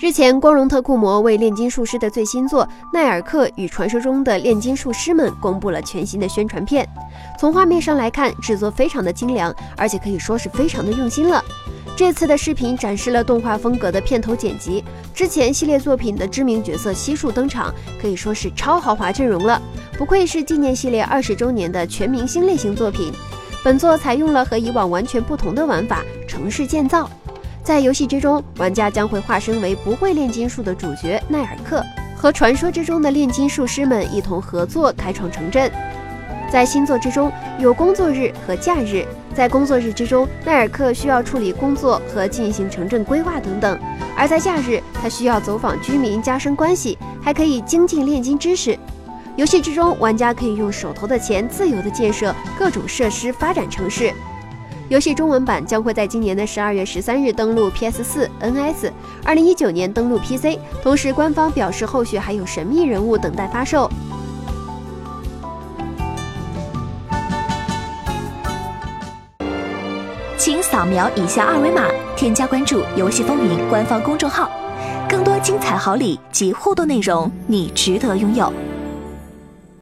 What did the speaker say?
日前，光荣特库摩为炼金术师的最新作《奈尔克与传说中的炼金术师们》公布了全新的宣传片。从画面上来看，制作非常的精良，而且可以说是非常的用心了。这次的视频展示了动画风格的片头剪辑，之前系列作品的知名角色悉数登场，可以说是超豪华阵容了。不愧是纪念系列二十周年的全明星类型作品。本作采用了和以往完全不同的玩法——城市建造。在游戏之中，玩家将会化身为不会炼金术的主角奈尔克，和传说之中的炼金术师们一同合作开创城镇。在新作之中，有工作日和假日。在工作日之中，奈尔克需要处理工作和进行城镇规划等等；而在假日，他需要走访居民，加深关系，还可以精进炼金知识。游戏之中，玩家可以用手头的钱自由地建设各种设施，发展城市。游戏中文版将会在今年的十二月十三日登陆 PS 四、NS，二零一九年登陆 PC。同时，官方表示后续还有神秘人物等待发售。请扫描以下二维码，添加关注“游戏风云”官方公众号，更多精彩好礼及互动内容，你值得拥有。